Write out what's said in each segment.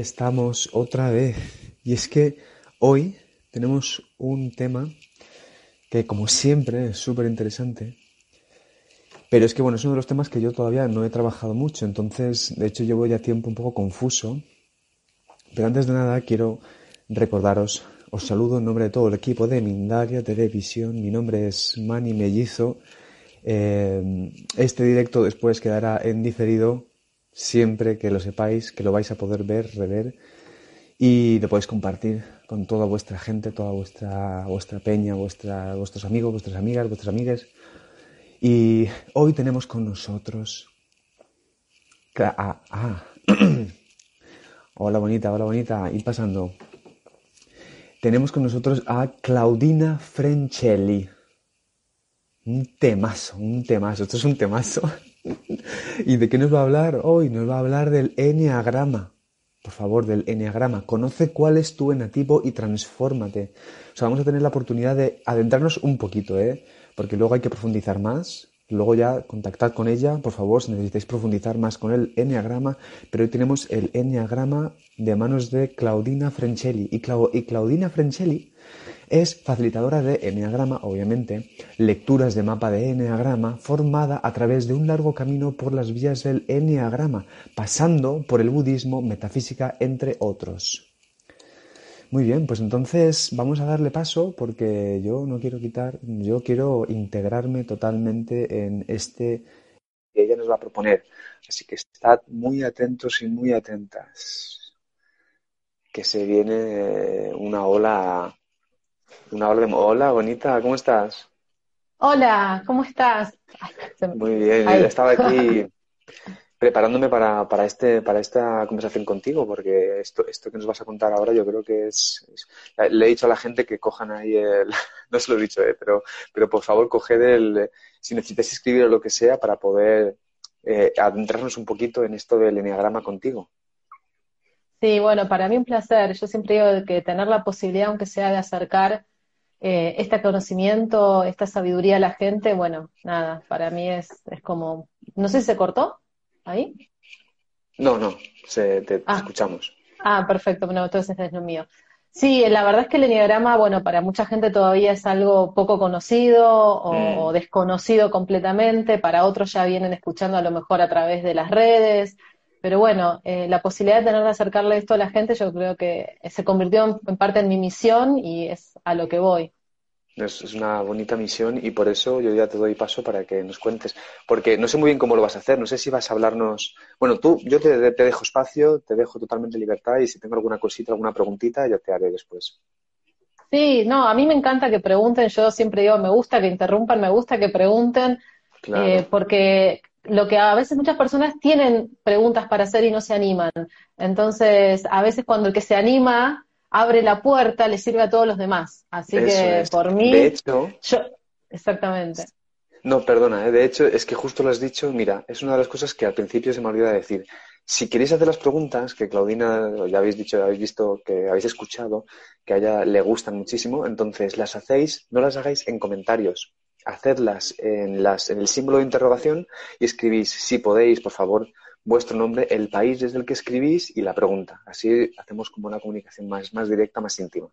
estamos otra vez. Y es que hoy tenemos un tema que como siempre es súper interesante. Pero es que bueno, es uno de los temas que yo todavía no he trabajado mucho, entonces de hecho llevo ya tiempo un poco confuso. Pero antes de nada quiero recordaros, os saludo en nombre de todo el equipo de Mindalia Televisión, mi nombre es Manny Mellizo. Eh, este directo después quedará en diferido siempre que lo sepáis, que lo vais a poder ver, rever y lo podéis compartir con toda vuestra gente, toda vuestra, vuestra peña, vuestra, vuestros amigos, vuestras amigas, vuestras amigas. Y hoy tenemos con nosotros... Ah, hola bonita, hola bonita, ir pasando. Tenemos con nosotros a Claudina Frenchelli. Un temazo, un temazo. Esto es un temazo. ¿Y de qué nos va a hablar hoy? Nos va a hablar del enneagrama. Por favor, del enneagrama. Conoce cuál es tu enativo y transfórmate. O sea, vamos a tener la oportunidad de adentrarnos un poquito, ¿eh? Porque luego hay que profundizar más. Luego ya contactad con ella, por favor, si necesitáis profundizar más con el enneagrama. Pero hoy tenemos el enneagrama de manos de Claudina Frenchelli. Y, y Claudina Frenchelli es facilitadora de Enneagrama, obviamente, lecturas de mapa de Enneagrama, formada a través de un largo camino por las vías del Enneagrama, pasando por el budismo, metafísica, entre otros. Muy bien, pues entonces vamos a darle paso porque yo no quiero quitar, yo quiero integrarme totalmente en este que ella nos va a proponer. Así que estad muy atentos y muy atentas, que se viene una ola una hora de... Hola, bonita, ¿cómo estás? Hola, ¿cómo estás? Muy bien, estaba aquí preparándome para, para, este, para esta conversación contigo, porque esto, esto que nos vas a contar ahora yo creo que es, Le he dicho a la gente que cojan ahí el... No se lo he dicho, eh, pero, pero por favor coged el... Si necesitáis escribir o lo que sea para poder eh, adentrarnos un poquito en esto del enneagrama contigo. Sí, bueno, para mí un placer. Yo siempre digo que tener la posibilidad, aunque sea de acercar eh, este conocimiento, esta sabiduría a la gente, bueno, nada, para mí es, es como, no sé si se cortó ahí. No, no, se, te, ah. escuchamos. Ah, perfecto, bueno, entonces es lo mío. Sí, la verdad es que el enneagrama, bueno, para mucha gente todavía es algo poco conocido o, mm. desconocido completamente, para otros ya vienen escuchando a lo mejor a través de las redes, pero bueno, eh, la posibilidad de tener de acercarle esto a la gente, yo creo que se convirtió en, parte en mi misión y es a lo que voy. Es, una bonita misión y por eso yo ya te doy paso para que nos cuentes, porque no sé muy bien cómo lo vas a hacer, no sé si vas a hablarnos, bueno, tú, yo te, dejo espacio, te dejo totalmente libertad y si tengo alguna cosita, alguna preguntita, ya te haré después. Sí, no, a mí me encanta que pregunten, yo siempre digo, me gusta que interrumpan, me gusta que pregunten, eh, porque lo que a veces muchas personas tienen preguntas para hacer y no se animan. Entonces, a veces cuando el que se anima abre la puerta, le sirve a todos los demás. Así que por mí, de hecho, yo, exactamente. No, perdona, ¿eh? de hecho es que justo lo has dicho, mira, es una de las cosas que al principio se me olvida decir. Si queréis hacer las preguntas, que Claudina, ya habéis dicho, habéis visto, que habéis escuchado, que a ella le gustan muchísimo, entonces las hacéis, no las hagáis en comentarios, hacedlas en, las, en el símbolo de interrogación y escribís, si podéis, por favor, vuestro nombre, el país desde el que escribís y la pregunta. Así hacemos como una comunicación más, más directa, más íntima.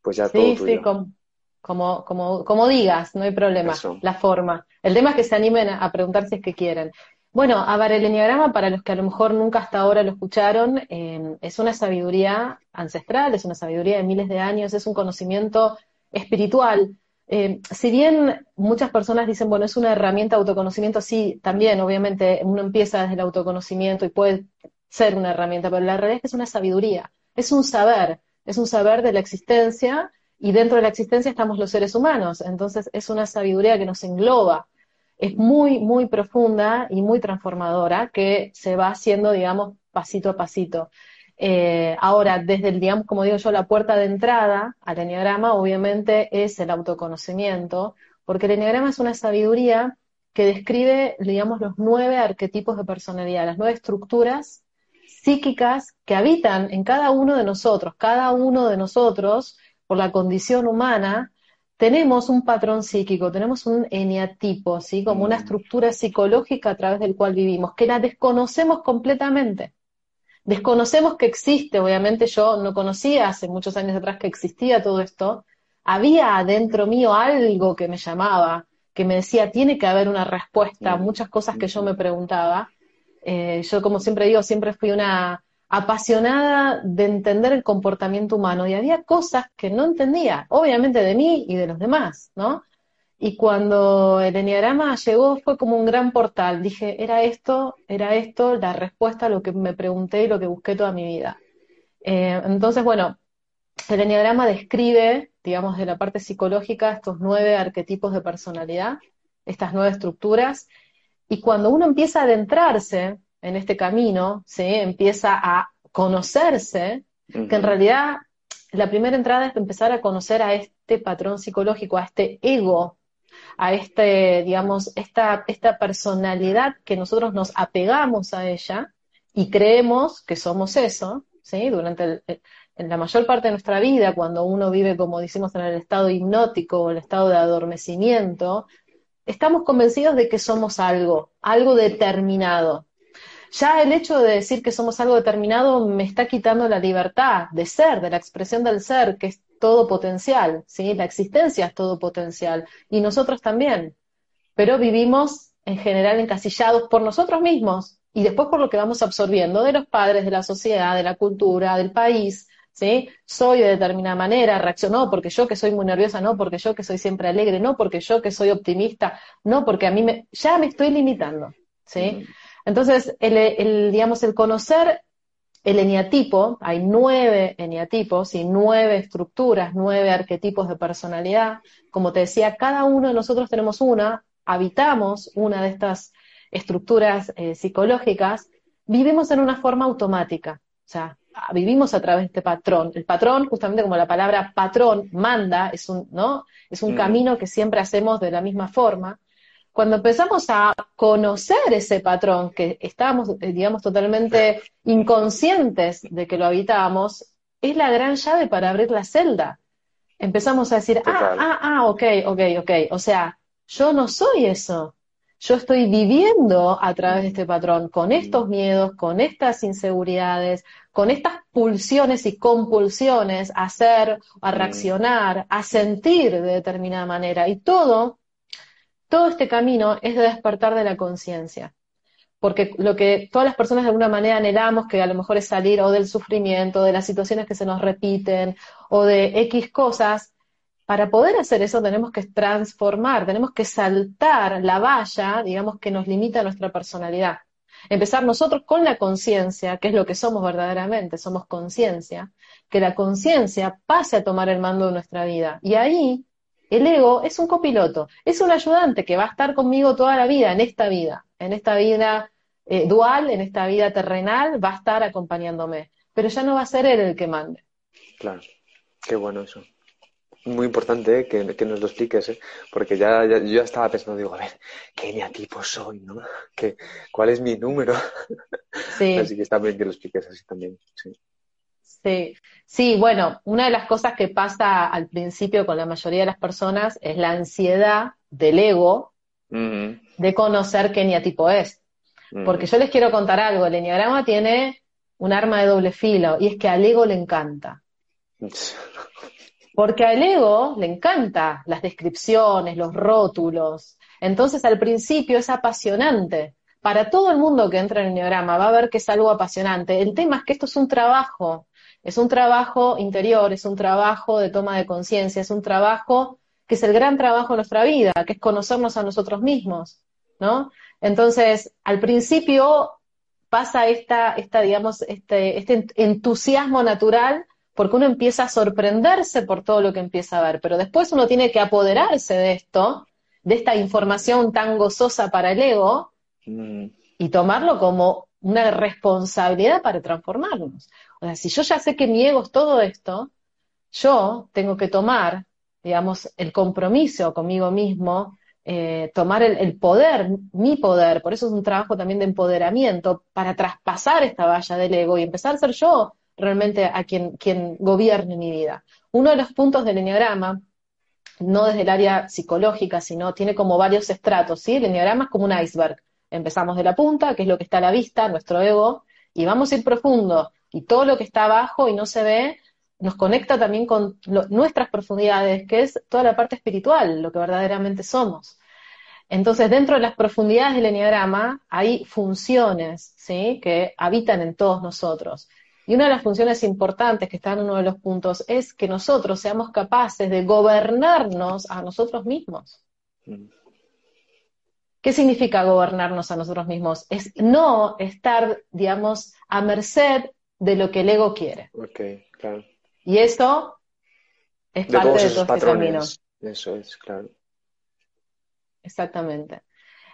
Pues ya sí, todo Sí, como, como, como, como, digas, no hay problema. La forma. El tema es que se animen a preguntar si es que quieren. Bueno, a ver, el enneagrama, para los que a lo mejor nunca hasta ahora lo escucharon, eh, es una sabiduría ancestral, es una sabiduría de miles de años, es un conocimiento espiritual eh, si bien muchas personas dicen, bueno, es una herramienta de autoconocimiento, sí, también, obviamente, uno empieza desde el autoconocimiento y puede ser una herramienta, pero la realidad es que es una sabiduría, es un saber, es un saber de la existencia y dentro de la existencia estamos los seres humanos, entonces es una sabiduría que nos engloba, es muy, muy profunda y muy transformadora que se va haciendo, digamos, pasito a pasito. Eh, ahora, desde el, digamos, como digo yo, la puerta de entrada al enneagrama, obviamente, es el autoconocimiento, porque el enneagrama es una sabiduría que describe, digamos, los nueve arquetipos de personalidad, las nueve estructuras psíquicas que habitan en cada uno de nosotros. Cada uno de nosotros, por la condición humana, tenemos un patrón psíquico, tenemos un eneatipo, ¿sí? Como una mm. estructura psicológica a través del cual vivimos, que la desconocemos completamente. Desconocemos que existe, obviamente yo no conocía hace muchos años atrás que existía todo esto, había adentro mío algo que me llamaba, que me decía, tiene que haber una respuesta a muchas cosas que yo me preguntaba. Eh, yo, como siempre digo, siempre fui una apasionada de entender el comportamiento humano y había cosas que no entendía, obviamente de mí y de los demás, ¿no? Y cuando el enneagrama llegó fue como un gran portal. Dije, era esto, era esto, la respuesta a lo que me pregunté y lo que busqué toda mi vida. Eh, entonces, bueno, el enneagrama describe, digamos, de la parte psicológica, estos nueve arquetipos de personalidad, estas nueve estructuras. Y cuando uno empieza a adentrarse en este camino, ¿sí? empieza a conocerse, que en realidad la primera entrada es empezar a conocer a este patrón psicológico, a este ego, a este, digamos, esta, esta personalidad que nosotros nos apegamos a ella y creemos que somos eso. Durante en la mayor parte de nuestra vida, cuando uno vive, como decimos, en el estado hipnótico o el estado de adormecimiento, estamos convencidos de que somos algo, algo determinado. Ya el hecho de decir que somos algo determinado me está quitando la libertad de ser, de la expresión del ser, que es todo potencial, ¿sí? La existencia es todo potencial y nosotros también. Pero vivimos en general encasillados por nosotros mismos y después por lo que vamos absorbiendo de los padres, de la sociedad, de la cultura, del país, ¿sí? Soy de determinada manera, reacciono porque yo que soy muy nerviosa, no porque yo que soy siempre alegre, no porque yo que soy optimista, no porque a mí me, ya me estoy limitando, ¿sí? Entonces, el, digamos, el conocer el eneatipo, hay nueve eneatipos y nueve estructuras, nueve arquetipos de personalidad. Como te decía, cada uno de nosotros tenemos una, habitamos una de estas estructuras eh, psicológicas, vivimos en una forma automática. O sea, vivimos a través de este patrón. El patrón, justamente como la palabra patrón manda, es un, ¿no? Es un mm. camino que siempre hacemos de la misma forma. Cuando empezamos a conocer ese patrón, que estábamos, eh, digamos, totalmente inconscientes de que lo habitábamos, es la gran llave para abrir la celda. Empezamos a decir, ah, ah, ah, ok, ok, ok. O sea, yo no soy eso. Yo estoy viviendo a través de este patrón, con estos miedos, con estas inseguridades, con estas pulsiones y compulsiones a hacer, a reaccionar, a sentir de determinada manera. Y todo todo este camino es de despertar de la conciencia. Porque lo que todas las personas de alguna manera anhelamos, que a lo mejor es salir o del sufrimiento, de las situaciones que se nos repiten, o de X cosas, para poder hacer eso tenemos que transformar, tenemos que saltar la valla, digamos, que nos limita nuestra personalidad. Empezar nosotros con la conciencia, que es lo que somos verdaderamente, somos conciencia, que la conciencia pase a tomar el mando de nuestra vida. Y ahí el ego es un copiloto, es un ayudante que va a estar conmigo toda la vida, en esta vida, en esta vida eh, dual, en esta vida terrenal, va a estar acompañándome, pero ya no va a ser él el que mande. Claro, qué bueno eso. Muy importante eh, que, nos lo expliques, ¿eh? porque ya, yo ya estaba pensando, digo, a ver, ¿qué tipo soy? ¿no? ¿Qué, ¿Cuál es mi número? Sí. así que está bien que lo expliques así también. Sí. Sí, sí, bueno, una de las cosas que pasa al principio con la mayoría de las personas es la ansiedad del ego de conocer qué eneatipo es. Porque yo les quiero contar algo, el eneagrama tiene un arma de doble filo y es que al ego le encanta. Porque al ego le encanta las descripciones, los rótulos. Entonces al principio es apasionante. Para todo el mundo que entra en el neograma va a ver que es algo apasionante. El tema es que esto es un trabajo es un trabajo interior, es un trabajo de toma de conciencia, es un trabajo que es el gran trabajo de nuestra vida, que es conocernos a nosotros mismos, ¿no? Entonces, al principio pasa esta, esta digamos, este, este entusiasmo natural porque uno empieza a sorprenderse por todo lo que empieza a ver, pero después uno tiene que apoderarse de esto, de esta información tan gozosa para el ego, mm. y tomarlo como una responsabilidad para transformarnos. O sea, si yo ya sé que mi ego es todo esto, yo tengo que tomar, digamos, el compromiso conmigo mismo, eh, tomar el, poder, mi poder, por eso es un trabajo también de empoderamiento, para traspasar esta valla del ego y empezar a ser yo realmente a quien, quien gobierne mi vida. Uno de los puntos del enneagrama, no desde el área psicológica, sino tiene como varios estratos. El enneagrama es como un iceberg. Empezamos de la punta, que es lo que está a la vista, nuestro ego, y vamos a ir profundo, y todo lo que está abajo y no se ve, nos conecta también con nuestras profundidades, que es toda la parte espiritual, lo que verdaderamente somos. Entonces, dentro de las profundidades del enneagrama hay funciones ¿sí? que habitan en todos nosotros. Y una de las funciones importantes que está en uno de los puntos es que nosotros seamos capaces de gobernarnos a nosotros mismos. Mm. ¿Qué significa gobernarnos a nosotros mismos? Es no estar, digamos, a merced de lo que el ego quiere. claro. Y eso es parte de todo este camino. Eso es, claro. Exactamente.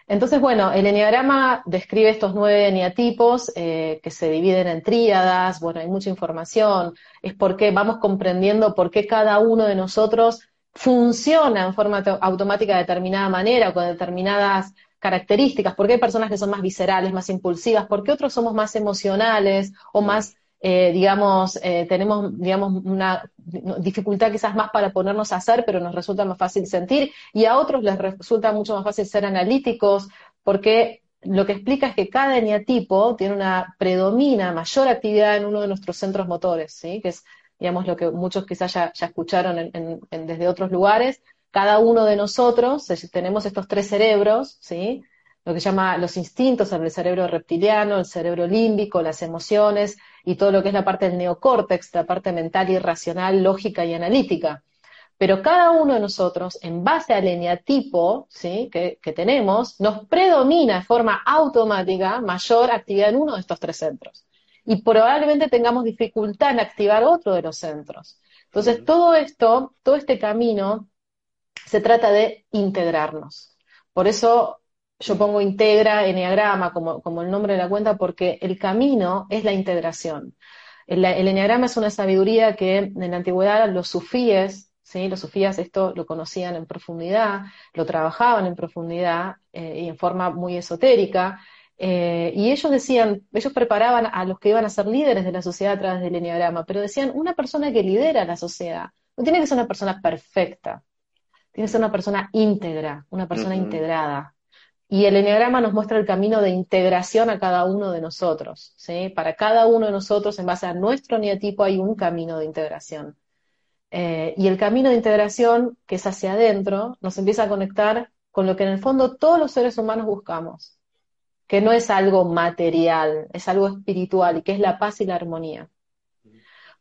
Entonces, bueno, el enneagrama describe estos nueve eneatipos eh, que se dividen en tríadas, bueno, hay mucha información, es porque vamos comprendiendo por qué cada uno de nosotros funciona en forma automática de determinada manera o con determinadas características, por qué hay personas que son más viscerales, más impulsivas, por qué otros somos más emocionales o más eh, digamos, eh, tenemos, digamos, una dificultad quizás más para ponernos a hacer, pero nos resulta más fácil sentir, y a otros les resulta mucho más fácil ser analíticos, porque lo que explica es que cada eneatipo tiene una predomina mayor actividad en uno de nuestros centros motores, ¿sí? que es, digamos, lo que muchos quizás ya, escucharon desde otros lugares. Cada uno de nosotros tenemos estos tres cerebros, ¿sí? lo que llama los instintos, el cerebro reptiliano, el cerebro límbico, las emociones y todo lo que es la parte del neocórtex, la parte mental y racional, lógica y analítica. Pero cada uno de nosotros, en base al eneatipo ¿sí? que, que tenemos, nos predomina de forma automática mayor actividad en uno de estos tres centros. Y probablemente tengamos dificultad en activar otro de los centros. Entonces, todo esto, todo este camino, se trata de integrarnos. Por eso yo pongo integra, eneagrama como, como el nombre de la cuenta, porque el camino es la integración. El, eneagrama es una sabiduría que en la antigüedad los sufíes, ¿sí? los sufías esto lo conocían en profundidad, lo trabajaban en profundidad eh, y en forma muy esotérica, eh, y ellos decían, ellos preparaban a los que iban a ser líderes de la sociedad a través del eneagrama, pero decían, una persona que lidera la sociedad no tiene que ser una persona perfecta, tiene que ser una persona íntegra, una persona integrada, y el enneagrama nos muestra el camino de integración a cada uno de nosotros. ¿sí? Para cada uno de nosotros, en base a nuestro neotipo, hay un camino de integración. Eh, y el camino de integración, que es hacia adentro, nos empieza a conectar con lo que en el fondo todos los seres humanos buscamos, que no es algo material, es algo espiritual y que es la paz y la armonía.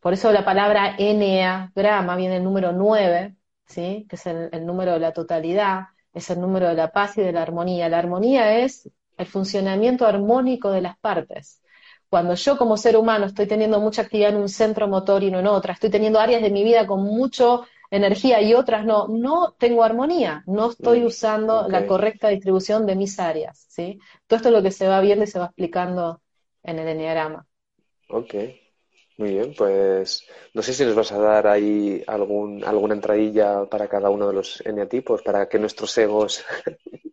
Por eso la palabra enneagrama viene el número 9, ¿sí? que es el número de la totalidad, es el número de la paz y de la armonía. La armonía es el funcionamiento armónico de las partes. Cuando yo como ser humano estoy teniendo mucha actividad en un centro motor y no en otra, estoy teniendo áreas de mi vida con mucha energía y otras no, no tengo armonía, no estoy mm, usando la correcta distribución de mis áreas, ¿sí? Todo esto es lo que se va viendo y se va explicando en el enneagrama. Ok, muy bien, pues no sé si nos vas a dar ahí algún, alguna entradilla para cada uno de los eneatipos, para que nuestros egos.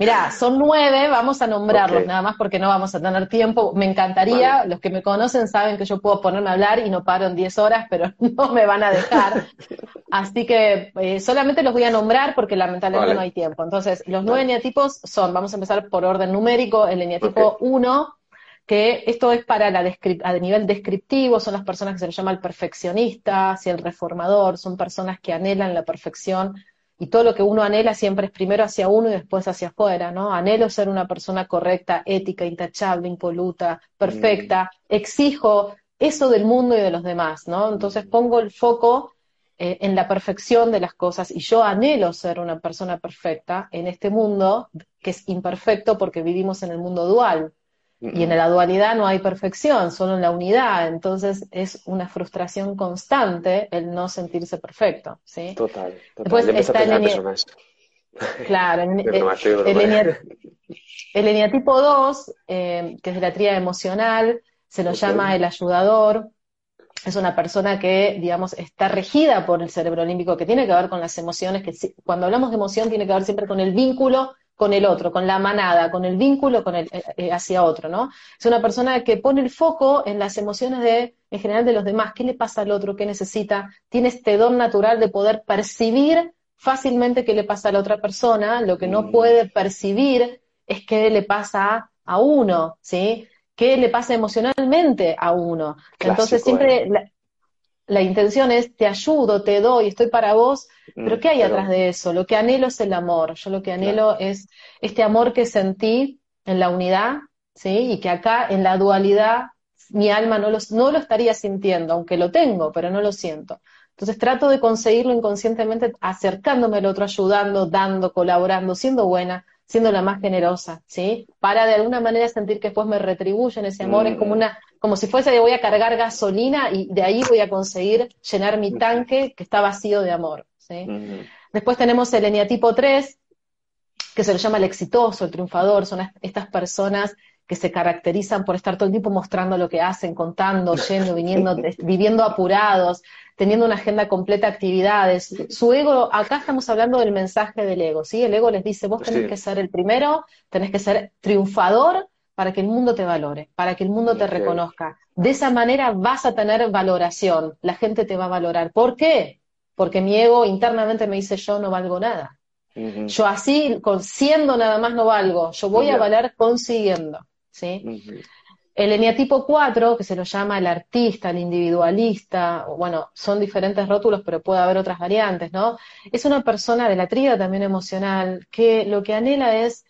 Mira, son nueve, vamos a nombrarlos nada más porque no vamos a tener tiempo. Me encantaría, los que me conocen saben que yo puedo ponerme a hablar y no paro en diez horas, pero no me van a dejar. Así que eh, solamente los voy a nombrar porque lamentablemente no hay tiempo. Entonces, los nueve eneatipos son, vamos a empezar por orden numérico, el eneatipo 1, que esto es para la a nivel descriptivo, son las personas que se les llama el perfeccionista, hacia el reformador, son personas que anhelan la perfección y todo lo que uno anhela siempre es primero hacia uno y después hacia afuera, ¿no? Anhelo ser una persona correcta, ética, intachable, impoluta, perfecta, mm. exijo eso del mundo y de los demás, ¿no? Entonces pongo el foco eh, en la perfección de las cosas y yo anhelo ser una persona perfecta en este mundo que es imperfecto porque vivimos en el mundo dual, y en la dualidad no hay perfección, solo en la unidad. Entonces es una frustración constante el no sentirse perfecto. ¿sí? Total. Después está el Claro, el, el, eneatipo 2, eh, que es de la tríada emocional, se lo llama el ayudador. Es una persona que, digamos, está regida por el cerebro límbico, que tiene que ver con las emociones, que cuando hablamos de emoción tiene que ver siempre con el vínculo con el otro, con la manada, con el vínculo con el, eh, eh, hacia otro, ¿no? Es una persona que pone el foco en las emociones de, en general de los demás, qué le pasa al otro, qué necesita, tiene este don natural de poder percibir fácilmente qué le pasa a la otra persona, lo que no mm. puede percibir es qué le pasa a uno, ¿sí? qué le pasa emocionalmente a uno. Entonces siempre ¿eh? la, intención es te ayudo, te doy, estoy para vos, pero mm, ¿qué hay atrás de eso? Lo que anhelo es el amor. Yo lo que anhelo es este amor que sentí en la unidad, ¿sí? Y que acá en la dualidad mi alma no lo, no lo estaría sintiendo, aunque lo tengo, pero no lo siento. Entonces trato de conseguirlo inconscientemente acercándome al otro, ayudando, dando, colaborando, siendo buena, siendo la más generosa, ¿sí? Para de alguna manera sentir que después me retribuyen ese amor, es como mm. una, como si fuese de voy a cargar gasolina y de ahí voy a conseguir llenar mi tanque que está vacío de amor, ¿sí? Después tenemos el eneatipo 3, que se lo llama el exitoso, el triunfador, son estas personas que se caracterizan por estar todo el tiempo mostrando lo que hacen, contando, yendo, viniendo, viviendo apurados, teniendo una agenda completa de actividades. Su ego, acá estamos hablando del mensaje del ego, ¿sí? El ego les dice, vos tenés que ser el primero, tenés que ser triunfador para que el mundo te valore, para que el mundo te reconozca. De esa manera vas a tener valoración, la gente te va a valorar. ¿Por qué? Porque mi ego internamente me dice yo no valgo nada. Yo así, siendo nada más no valgo, yo voy a valer consiguiendo. ¿sí? El eneatipo 4, que se lo llama el artista, el individualista, bueno, son diferentes rótulos, pero puede haber otras variantes, ¿no? Es una persona de la tríada también emocional que lo que anhela es,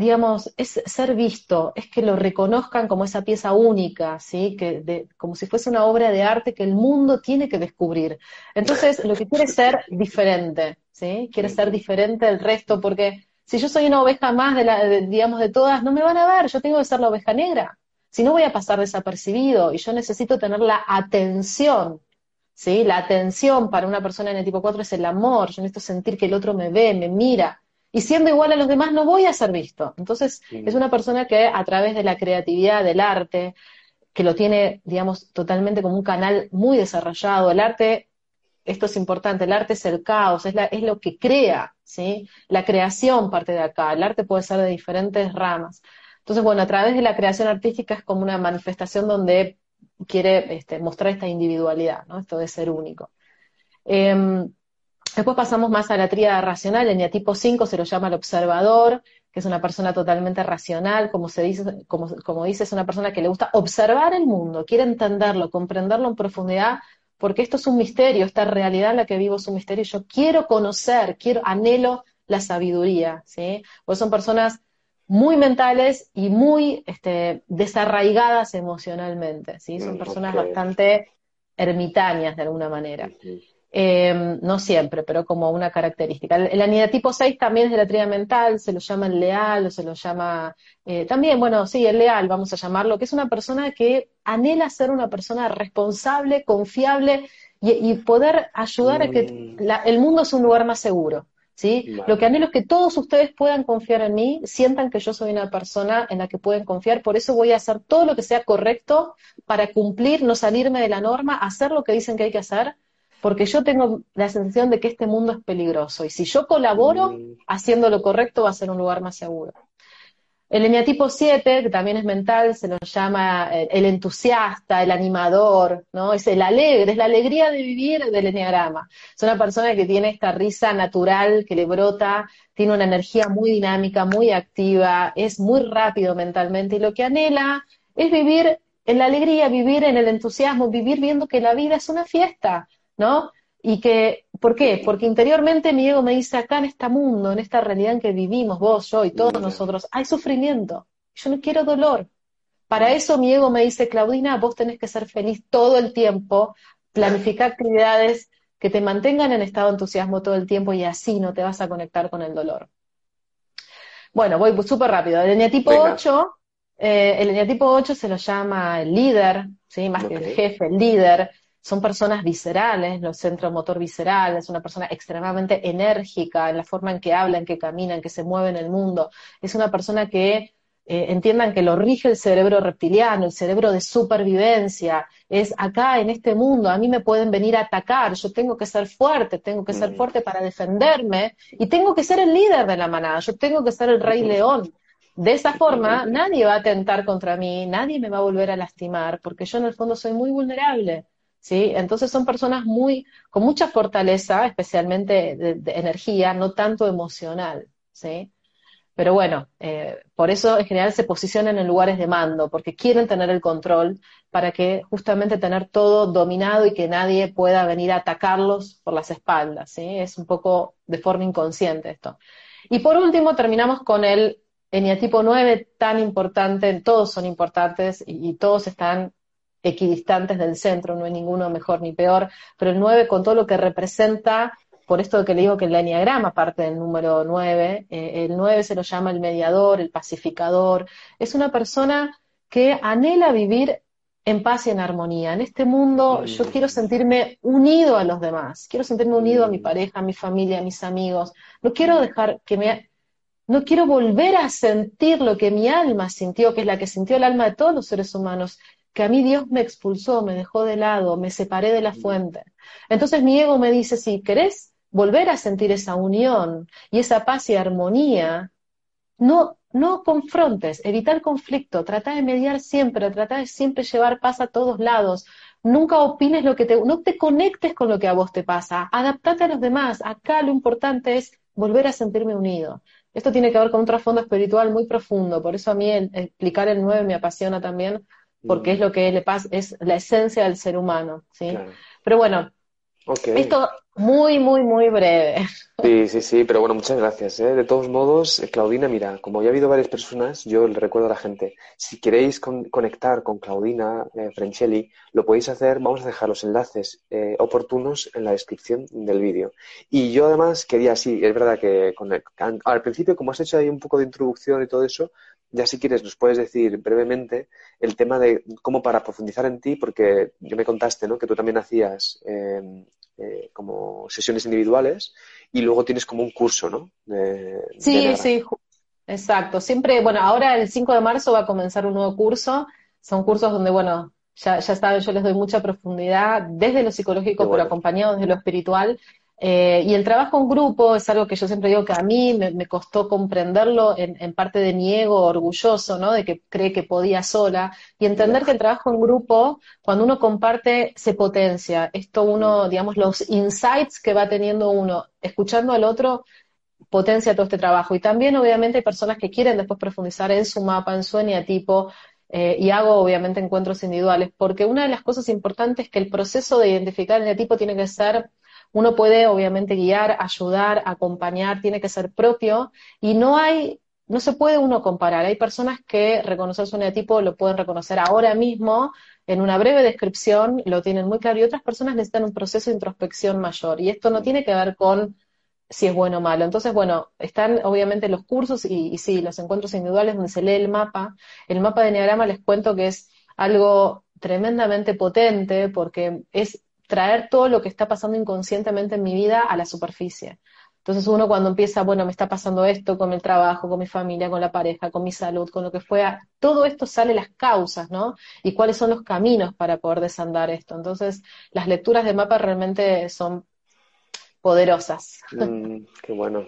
digamos, es ser visto, es que lo reconozcan como esa pieza única, ¿sí? Que como si fuese una obra de arte que el mundo tiene que descubrir. Entonces, lo que quiere es ser diferente, ¿sí? Quiere ser diferente del resto porque si yo soy una oveja más de, la, digamos, de todas, no me van a ver, yo tengo que ser la oveja negra. Si no voy a pasar desapercibido y yo necesito tener la atención, ¿sí? La atención para una persona en el tipo 4 es el amor, yo necesito sentir que el otro me ve, me mira. Y siendo igual a los demás no voy a ser visto. Entonces, es una persona que a través de la creatividad, del arte, que lo tiene, digamos, totalmente como un canal muy desarrollado. El arte esto es importante, el arte es el caos, es, es lo que crea, ¿sí? La creación parte de acá, el arte puede ser de diferentes ramas. Entonces, bueno, a través de la creación artística es como una manifestación donde quiere este, mostrar esta individualidad, ¿no? Esto de ser único. Em, después pasamos más a la tríada racional, el tipo 5 se lo llama el observador, que es una persona totalmente racional, como se dice, como, como dice, es una persona que le gusta observar el mundo, quiere entenderlo, comprenderlo en profundidad porque esto es un misterio, esta realidad en la que vivo es un misterio. Yo quiero conocer, quiero, anhelo la sabiduría, ¿sí? Pues son personas muy mentales y muy este, desarraigadas emocionalmente, ¿sí? Son mm, personas bastante ermitañas de alguna manera. Em, no siempre, pero como una característica. El, el tipo 6 también es de la tríada mental, se lo llama el leal o se lo llama eh, también, bueno, sí, el leal, vamos a llamarlo, que es una persona que anhela ser una persona responsable, confiable y, poder ayudar a que mm. el mundo sea un lugar más seguro. ¿Sí? Lo que anhelo es que todos ustedes puedan confiar en mí, sientan que yo soy una persona en la que pueden confiar, por eso voy a hacer todo lo que sea correcto para cumplir, no salirme de la norma, hacer lo que dicen que hay que hacer, porque yo tengo la sensación de que este mundo es peligroso y si yo colaboro mm. haciendo lo correcto va a ser un lugar más seguro. El eneatipo 7, que también es mental, se lo llama eh, el entusiasta, el animador, ¿no? Es el alegre, es la alegría de vivir del eneagrama. Es una persona que tiene esta risa natural que le brota, tiene una energía muy dinámica, muy activa, es muy rápido mentalmente y lo que anhela es vivir en la alegría, vivir en el entusiasmo, vivir viendo que la vida es una fiesta, ¿no? Y que, ¿por qué? Porque interiormente mi ego me dice, acá en este mundo, en esta realidad en que vivimos, vos, yo y todos nosotros, hay sufrimiento. Yo no quiero dolor. Para eso mi ego me dice, Claudina, vos tenés que ser feliz todo el tiempo, planificar actividades que te mantengan en estado de entusiasmo todo el tiempo y así no te vas a conectar con el dolor. Bueno, voy súper rápido. El eneatipo 8, eh, el eneatipo 8 se lo llama el líder, ¿sí? más que el jefe, el líder son personas viscerales, los centros motor visceral, es una persona extremadamente enérgica en la forma en que habla, en que camina, en que se mueve en el mundo. Es una persona que eh, entiendan que lo rige el cerebro reptiliano, el cerebro de supervivencia. Es acá en este mundo, a mí me pueden venir a atacar, yo tengo que ser fuerte, tengo que ser fuerte para defenderme y tengo que ser el líder de la manada, yo tengo que ser el rey león. De esa forma, nadie va a atentar contra mí, nadie me va a volver a lastimar, porque yo en el fondo soy muy vulnerable. ¿Sí? Entonces son personas muy, con mucha fortaleza, especialmente de, energía, no tanto emocional, ¿sí? Pero bueno, eh, por eso en general se posicionan en lugares de mando, porque quieren tener el control para que justamente tener todo dominado y que nadie pueda venir a atacarlos por las espaldas. ¿sí? Es un poco de forma inconsciente esto. Y por último, terminamos con el eneatipo 9, tan importante, todos son importantes y, y todos están equidistantes del centro, no hay ninguno mejor ni peor, pero el 9 con todo lo que representa por esto que le digo que el enneagrama parte del número 9, eh, el 9 se lo llama el mediador, el pacificador, es una persona que anhela vivir en paz y en armonía. En este mundo yo quiero sentirme unido a los demás, quiero sentirme unido a mi pareja, a mi familia, a mis amigos. No quiero dejar que me... No quiero volver a sentir lo que mi alma sintió, que es la que sintió el alma de todos los seres humanos, que a mí Dios me expulsó, me dejó de lado, me separé de la fuente. Entonces mi ego me dice, si querés volver a sentir esa unión y esa paz y armonía, no, no confrontes, evita el conflicto, trata de mediar siempre, trata de siempre llevar paz a todos lados. Nunca opines lo que te, no te conectes con lo que a vos te pasa, adaptate a los demás. Acá lo importante es volver a sentirme unido. Esto tiene que ver con un trasfondo espiritual muy profundo, por eso a mí explicar el 9 me apasiona también, porque mm. es lo que le pasa, es la esencia del ser humano, ¿sí? Pero bueno, esto muy, muy, muy breve. Sí, sí, sí, pero bueno, muchas gracias. ¿eh? De todos modos, eh, Claudina, mira, como ya ha habido varias personas, yo le recuerdo a la gente, si queréis conectar con Claudina eh, Frenchelli, lo podéis hacer, vamos a dejar los enlaces eh, oportunos en la descripción del vídeo. Y yo además quería, sí, es verdad que al principio, como has hecho ahí un poco de introducción y todo eso, ya si quieres nos puedes decir brevemente el tema de cómo para profundizar en ti, porque yo me contaste, ¿no? Que tú también hacías em, eh, como sesiones individuales y luego tienes como un curso, ¿no? sí, sí, exacto. Siempre, bueno, ahora el 5 de marzo va a comenzar un nuevo curso. Son cursos donde, bueno, ya, ya saben, yo les doy mucha profundidad desde lo psicológico, pero acompañado desde lo espiritual. Eh, y el trabajo en grupo es algo que yo siempre digo que a mí me, costó comprenderlo en, parte de mi ego orgulloso, ¿no? De que cree que podía sola. Y entender que el trabajo en grupo, cuando uno comparte, se potencia. Esto uno, digamos, los insights que va teniendo uno, escuchando al otro, potencia todo este trabajo. Y también, obviamente, hay personas que quieren después profundizar en su mapa, en su eneatipo, eh, y hago obviamente encuentros individuales, porque una de las cosas importantes es que el proceso de identificar el eneatipo tiene que ser uno puede obviamente guiar, ayudar, acompañar, tiene que ser propio y no hay, no se puede uno comparar. Hay personas que reconocer su eneatipo lo pueden reconocer ahora mismo en una breve descripción, lo tienen muy claro y otras personas necesitan un proceso de introspección mayor y esto no tiene que ver con si es bueno o malo. Entonces, bueno, están obviamente los cursos y, y sí, los encuentros individuales donde se lee el mapa. El mapa de Enneagrama les cuento que es algo tremendamente potente porque es traer todo lo que está pasando inconscientemente en mi vida a la superficie. Entonces uno cuando empieza, bueno, me está pasando esto con el trabajo, con mi familia, con la pareja, con mi salud, con lo que fuera, todo esto sale las causas, ¿no? Y cuáles son los caminos para poder desandar esto. Entonces las lecturas de mapa realmente son poderosas. Mm, qué bueno,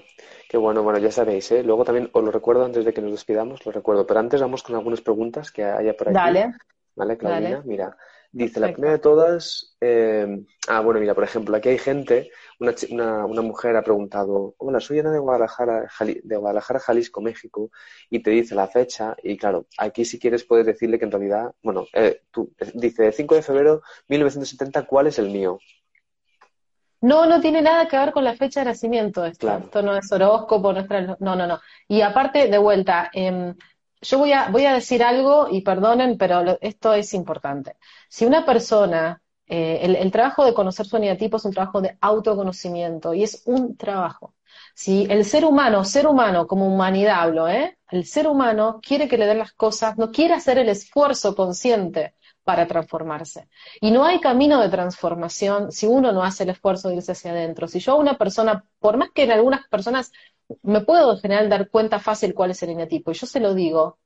qué bueno. Bueno, ya sabéis, ¿eh? Luego también os lo recuerdo antes de que nos despidamos, lo recuerdo. Pero antes vamos con algunas preguntas que haya por aquí. Dale. ¿Vale, Claudina? Mira, Dice, la primera de todas, eh, ah, bueno, mira, por ejemplo, aquí hay gente, una, una, una, mujer ha preguntado, hola, soy Ana de Guadalajara, de Guadalajara, Jalisco, México, y te dice la fecha, y claro, aquí si quieres puedes decirle que en realidad, bueno, eh, tú, dice, 5 de febrero 1970, ¿cuál es el mío? No, no tiene nada que ver con la fecha de nacimiento esto. Esto no es horóscopo, no, no, no, no. Y aparte, de vuelta, eh, yo voy a, voy a decir algo y perdonen, pero esto es importante. Si una persona, eh, el, trabajo de conocer su eneatipo es un trabajo de autoconocimiento y es un trabajo. Si el ser humano, ser humano como humanidad hablo, ¿eh? el ser humano quiere que le den las cosas, no quiere hacer el esfuerzo consciente para transformarse. Y no hay camino de transformación si uno no hace el esfuerzo de irse hacia adentro. Si yo a una persona, por más que en algunas personas me puedo en general dar cuenta fácil cuál es el eneatipo, y yo se lo digo,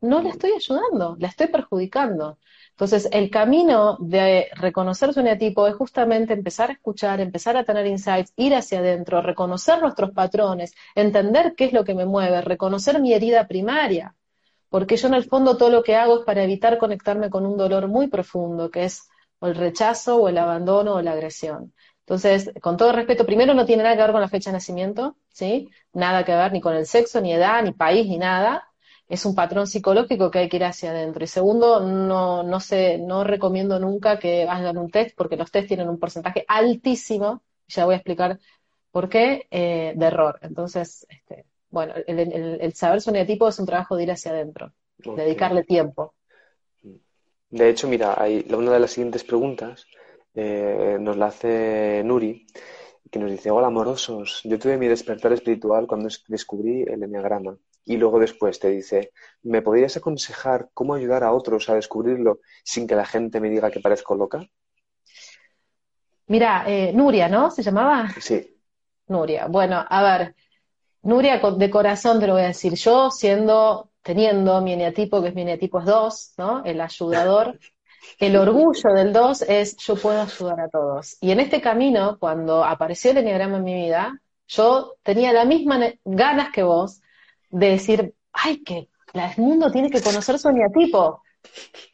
no la estoy ayudando, la estoy perjudicando. Entonces, el camino de reconocer su eneatipo es justamente empezar a escuchar, empezar a tener insights, ir hacia adentro, reconocer nuestros patrones, entender qué es lo que me mueve, reconocer mi herida primaria. Porque yo en el fondo todo lo que hago es para evitar conectarme con un dolor muy profundo, que es o el rechazo o el abandono o la agresión. Entonces, con todo respeto, primero no tiene nada que ver con la fecha de nacimiento, ¿sí? Nada que ver ni con el sexo, ni edad, ni país, ni nada. Es un patrón psicológico que hay que ir hacia adentro. Y segundo, no, no sé, no recomiendo nunca que hagan un test, porque los test tienen un porcentaje altísimo, ya voy a explicar por qué, eh, de error. Entonces, este, bueno, el, saber su neotipo es un trabajo de ir hacia adentro, dedicarle tiempo. De hecho, mira, hay, una de las siguientes preguntas eh, nos la hace Nuri, que nos dice, hola amorosos, yo tuve mi despertar espiritual cuando descubrí el enneagrama. Y luego después te dice, ¿me podrías aconsejar cómo ayudar a otros a descubrirlo sin que la gente me diga que parezco loca? Mira, eh, Nuria, ¿no? ¿Se llamaba? Sí. Nuria. Bueno, a ver, Nuria, de corazón te lo voy a decir. Yo, siendo, teniendo mi eneatipo, que es mi eneatipo 2, ¿no? El ayudador, el orgullo del 2 es yo puedo ayudar a todos. Y en este camino, cuando apareció el enneagrama en mi vida, yo tenía las mismas ganas que vos de decir, ay, que el mundo tiene que conocer su eneatipo.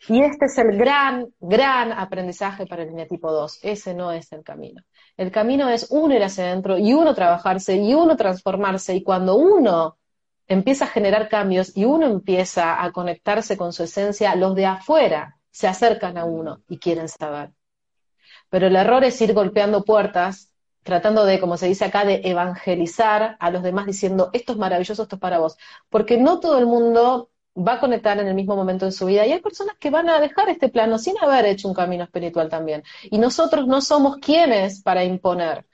Y este es el gran, gran aprendizaje para el eneatipo 2. Ese no es el camino. El camino es uno ir hacia adentro y uno trabajarse y uno transformarse. Y cuando uno empieza a generar cambios y uno empieza a conectarse con su esencia, los de afuera se acercan a uno y quieren saber. Pero el error es ir golpeando puertas, tratando de, como se dice acá, de evangelizar a los demás diciendo, esto es maravilloso, esto es para vos. Porque no todo el mundo va a conectar en el mismo momento de su vida. Y hay personas que van a dejar este plano sin haber hecho un camino espiritual también. Y nosotros no somos quienes para imponer.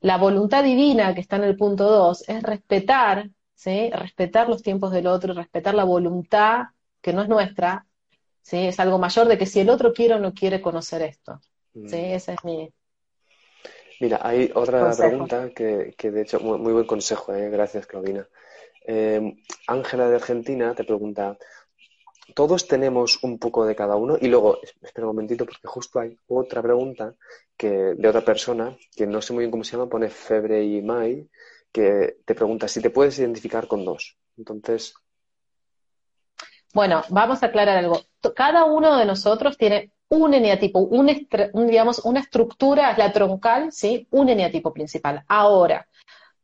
La voluntad divina que está en el punto 2 es respetar, ¿sí? respetar los tiempos del otro, respetar la voluntad que no es nuestra, ¿sí? es algo mayor de que si el otro quiere o no quiere conocer esto. ¿sí? Mm. Esa es mi... Mira, hay otra pregunta que, que, de hecho, muy, buen consejo, ¿eh? gracias Claudina. Eh, Ángela de Argentina te pregunta, todos tenemos un poco de cada uno y luego, espera un momentito porque justo hay otra pregunta que, de otra persona que no sé muy bien cómo se llama, pone Febre y Mai, que te pregunta si te puedes identificar con dos. Entonces... Bueno, vamos a aclarar algo. Cada uno de nosotros tiene un eneatipo, un, digamos, una estructura, la troncal, ¿sí? Un eneatipo principal. Ahora,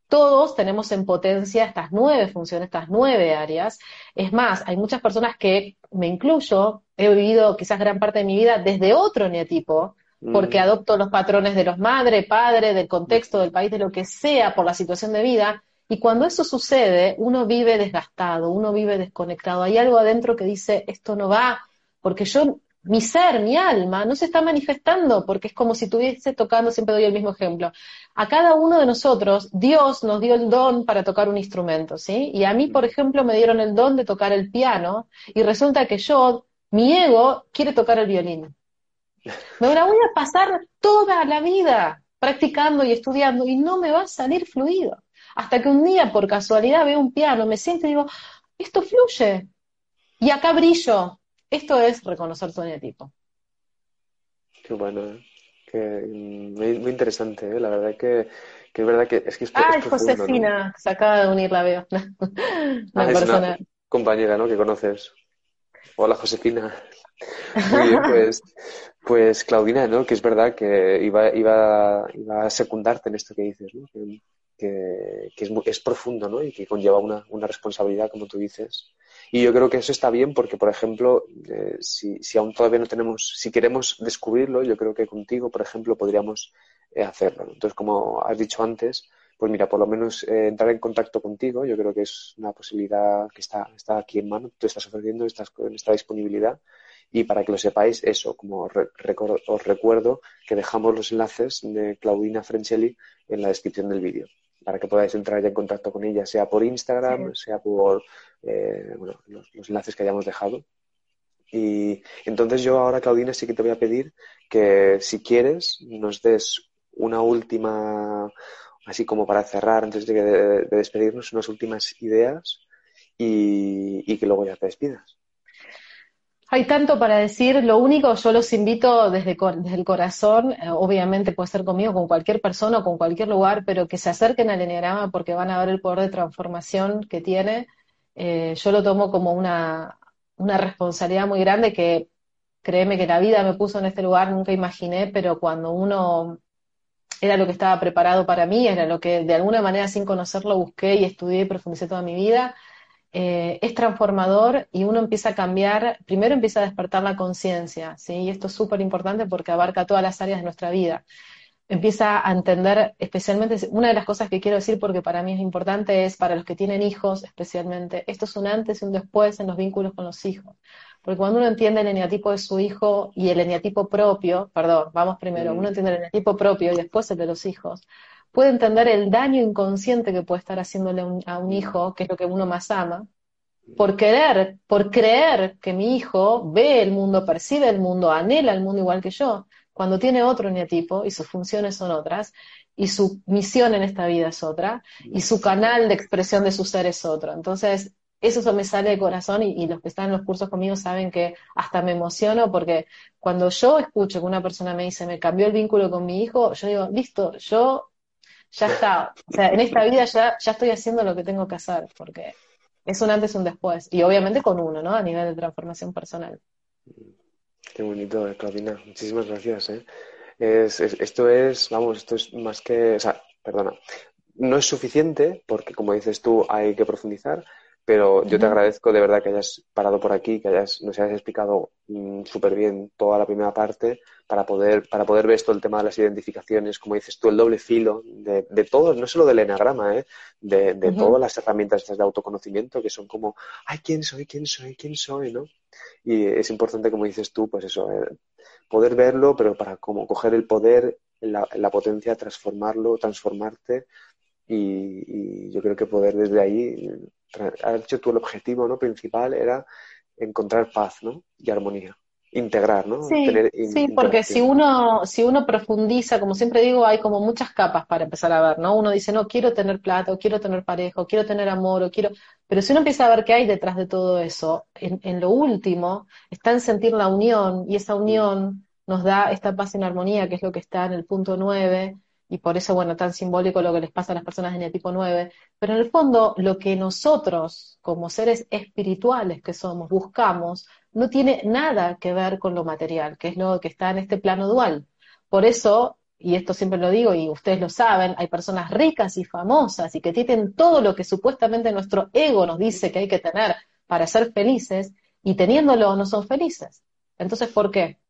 todos tenemos en potencia estas nueve funciones, estas nueve áreas. Es más, hay muchas personas que, me incluyo, he vivido quizás gran parte de mi vida desde otro neotipo, porque mm. adopto los patrones de los madre, padre, del contexto, del país, de lo que sea, por la situación de vida. Y cuando eso sucede, uno vive desgastado, uno vive desconectado. Hay algo adentro que dice, esto no va, porque yo mi ser, mi alma, no se está manifestando porque es como si estuviese tocando, siempre doy el mismo ejemplo. A cada uno de nosotros, Dios nos dio el don para tocar un instrumento, ¿sí? Y a mí, por ejemplo, me dieron el don de tocar el piano y resulta que yo, mi ego, quiere tocar el violín. Me voy a pasar toda la vida practicando y estudiando y no me va a salir fluido. Hasta que un día, por casualidad, veo un piano, me siento y digo, esto fluye. Y acá brillo, esto es reconocer tu eneatipo. Qué bueno, ¿eh? mm, muy, interesante, ¿eh? la verdad que, que, es verdad que es que es, Ay, Josefina, se acaba de unir, la veo. una ah, persona. compañera, ¿no? Que conoces. Hola, Josefina. Muy bien, pues, pues Claudina, ¿no? Que es verdad que iba, iba, iba a secundarte en esto que dices, ¿no? Que, que, es, profundo, ¿no? Y que conlleva una, responsabilidad, como tú dices, y yo creo que eso está bien porque, por ejemplo, eh, si, aún todavía no tenemos, si queremos descubrirlo, yo creo que contigo, por ejemplo, podríamos eh, hacerlo. Entonces, como has dicho antes, pues mira, por lo menos eh, entrar en contacto contigo, yo creo que es una posibilidad que está, aquí en mano, tú estás ofreciendo esta disponibilidad. Y para que lo sepáis, eso, como os recuerdo que dejamos los enlaces de Claudina Frenchelli en la descripción del vídeo para que podáis entrar ya en contacto con ella, sea por Instagram, sea por eh, bueno, los, enlaces que hayamos dejado. Y entonces yo ahora, Claudina, sí que te voy a pedir que si quieres nos des una última, así como para cerrar antes de, de despedirnos, unas últimas ideas y, y que luego ya te despidas. Hay tanto para decir, lo único, yo los invito desde, el corazón, eh, obviamente puede ser conmigo, con cualquier persona o con cualquier lugar, pero que se acerquen al Enneagrama porque van a ver el poder de transformación que tiene. Eh, yo lo tomo como una, una responsabilidad muy grande que créeme que la vida me puso en este lugar, nunca imaginé, pero cuando uno era lo que estaba preparado para mí, era lo que de alguna manera sin conocerlo busqué y estudié y profundicé toda mi vida. Eh, es transformador y uno empieza a cambiar, primero empieza a despertar la conciencia, ¿sí? Y esto es súper importante porque abarca todas las áreas de nuestra vida. Empieza a entender, especialmente, una de las cosas que quiero decir porque para mí es importante es para los que tienen hijos, especialmente, esto es un antes y un después en los vínculos con los hijos. Porque cuando uno entiende el eneatipo de su hijo y el eneatipo propio, perdón, vamos primero, uno entiende el eneatipo propio y después el de los hijos, puede entender el daño inconsciente que puede estar haciéndole a un hijo, que es lo que uno más ama, por querer, por creer que mi hijo ve el mundo, percibe el mundo, anhela el mundo igual que yo, cuando tiene otro eneatipo y sus funciones son otras, y su misión en esta vida es otra, y su canal de expresión de su ser es otro. Entonces, eso me sale de corazón y, y, los que están en los cursos conmigo saben que hasta me emociono porque cuando yo escucho que una persona me dice, me cambió el vínculo con mi hijo, yo digo, listo, yo ya está. O sea, en esta vida ya, ya estoy haciendo lo que tengo que hacer, porque es un antes y un después. Y obviamente con uno, ¿no? A nivel de transformación personal. Qué bonito, eh, Claudina. Muchísimas gracias. ¿eh? Es, esto es, vamos, esto es más que, o sea, perdona, no es suficiente porque, como dices tú, hay que profundizar, pero yo te agradezco de verdad que hayas parado por aquí, que hayas, nos hayas explicado mm, súper bien toda la primera parte para poder, para poder ver esto el tema de las identificaciones, como dices tú, el doble filo de, de todo, no solo del enagrama, ¿eh? de, de todas las herramientas de autoconocimiento que son como, ay, ¿quién soy? ¿quién soy? ¿quién soy? ¿no? Y es importante, como dices tú, pues eso, eh, poder verlo, pero para como coger el poder, la, la potencia, transformarlo, transformarte y, y yo creo que poder desde ahí has dicho tú el objetivo ¿no? principal era encontrar paz ¿no? y armonía integrar, ¿no? Sí, sí porque si uno, si uno profundiza, como siempre digo, hay como muchas capas para empezar a ver, ¿no? Uno dice, no, quiero tener plata, o quiero tener pareja, o quiero tener amor, o quiero... Pero si uno empieza a ver qué hay detrás de todo eso, en, en lo último, está en sentir la unión, y esa unión nos da esta paz en armonía, que es lo que está en el punto nueve, y por eso, bueno, tan simbólico lo que les pasa a las personas de tipo 9, pero en el fondo lo que nosotros, como seres espirituales que somos, buscamos, no tiene nada que ver con lo material, que es lo que está en este plano dual. Por eso, y esto siempre lo digo y ustedes lo saben, hay personas ricas y famosas y que tienen todo lo que supuestamente nuestro ego nos dice que hay que tener para ser felices y teniéndolo no son felices. Entonces, ¿por qué?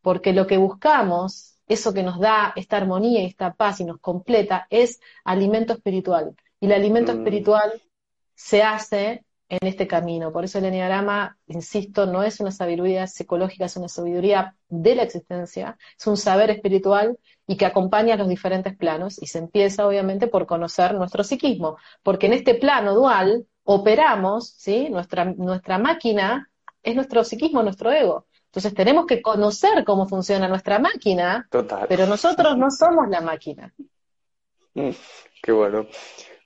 Porque lo que buscamos eso que nos da esta armonía y esta paz y nos completa es alimento espiritual. Y el alimento mm. espiritual se hace en este camino. Por eso el enneagrama, insisto, no es una sabiduría psicológica, es una sabiduría de la existencia, es un saber espiritual y que acompaña a los diferentes planos y se empieza obviamente por conocer nuestro psiquismo, porque en este plano dual operamos, ¿sí? Nuestra, nuestra máquina es nuestro psiquismo, nuestro ego. Entonces tenemos que conocer cómo funciona nuestra máquina, pero nosotros no somos la máquina. Mm, qué bueno.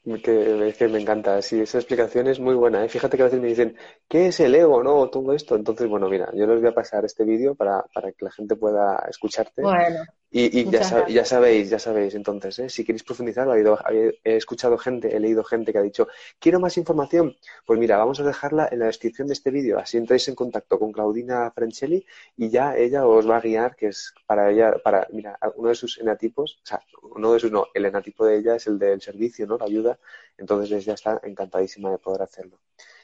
Que, es que me encanta. Sí, esa explicación es muy buena. ¿eh? Fíjate que a veces me dicen, ¿qué es el ego? ¿No? Todo esto. Entonces, bueno, mira, yo les voy a pasar este vídeo para, para que la gente pueda escucharte. Bueno. Y, ya, ya, sabéis, ya sabéis, entonces, ¿eh? si queréis profundizar, he escuchado gente, he leído gente que ha dicho, quiero más información. Pues mira, vamos a dejarla en la descripción de este vídeo, así entráis en contacto con Claudina Franchelli y ya ella os va a guiar, que es para ella, para, mira, uno de sus enatipos, o sea, uno de sus, no, el enatipo de ella es el del servicio, ¿no? La ayuda, entonces ella está encantadísima de poder hacerlo.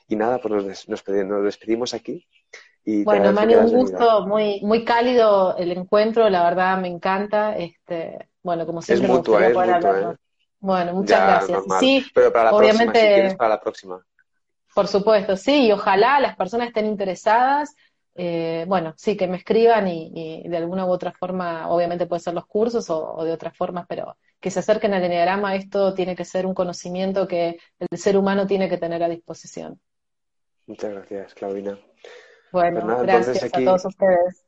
Y nada, pues nos, nos despedimos aquí bueno, Mani, un gusto muy, muy cálido el encuentro, la verdad me encanta. Este, bueno, como siempre, es mutuo, es mutuo, ¿eh? Bueno, muchas gracias. Sí, pero para la obviamente, próxima, si para la próxima. Por supuesto, sí, y ojalá las personas estén interesadas. Eh, bueno, sí, que me escriban y, de alguna u otra forma, obviamente puede ser los cursos o, o de otras formas, pero que se acerquen al Enneagrama, esto tiene que ser un conocimiento que el ser humano tiene que tener a disposición. Muchas gracias, Claudina. Bueno, pues gracias a todos ustedes.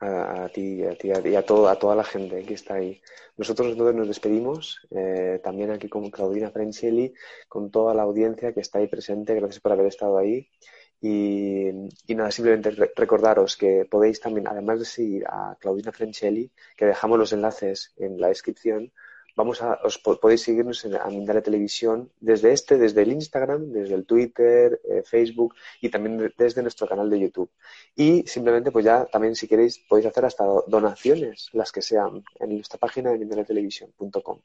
A, ti, a ti y a, todo, a toda la gente que está ahí. Nosotros entonces nos despedimos, eh, también aquí con Claudina Frenchelli, con toda la audiencia que está ahí presente, gracias por haber estado ahí. Y, nada, simplemente recordaros que podéis también, además de seguir a Claudina Frenchelli, que dejamos los enlaces en la descripción, vamos a, os podéis seguirnos en Amindale Televisión desde este, desde el Instagram, desde el Twitter, eh, Facebook y también desde nuestro canal de YouTube. Y simplemente, pues ya también si queréis podéis hacer hasta donaciones, las que sean, en nuestra página de mindaletelevisión.com.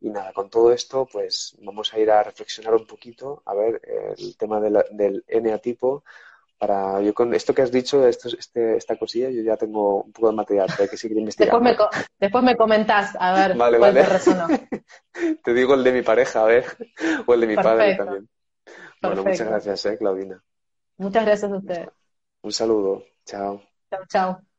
Y nada, con todo esto, pues vamos a ir a reflexionar un poquito, a ver el tema del N-tipo, para yo con esto que has dicho, esto, este, esta cosilla, yo ya tengo un poco de material hay que seguir investigando. Después me, después me comentás, a ver vale, cuál te resonó. te digo el de mi pareja, a ver, o el de mi padre también. Bueno, muchas gracias, eh, Claudina. Muchas gracias a ustedes. Un saludo. Chao. Chao, chao.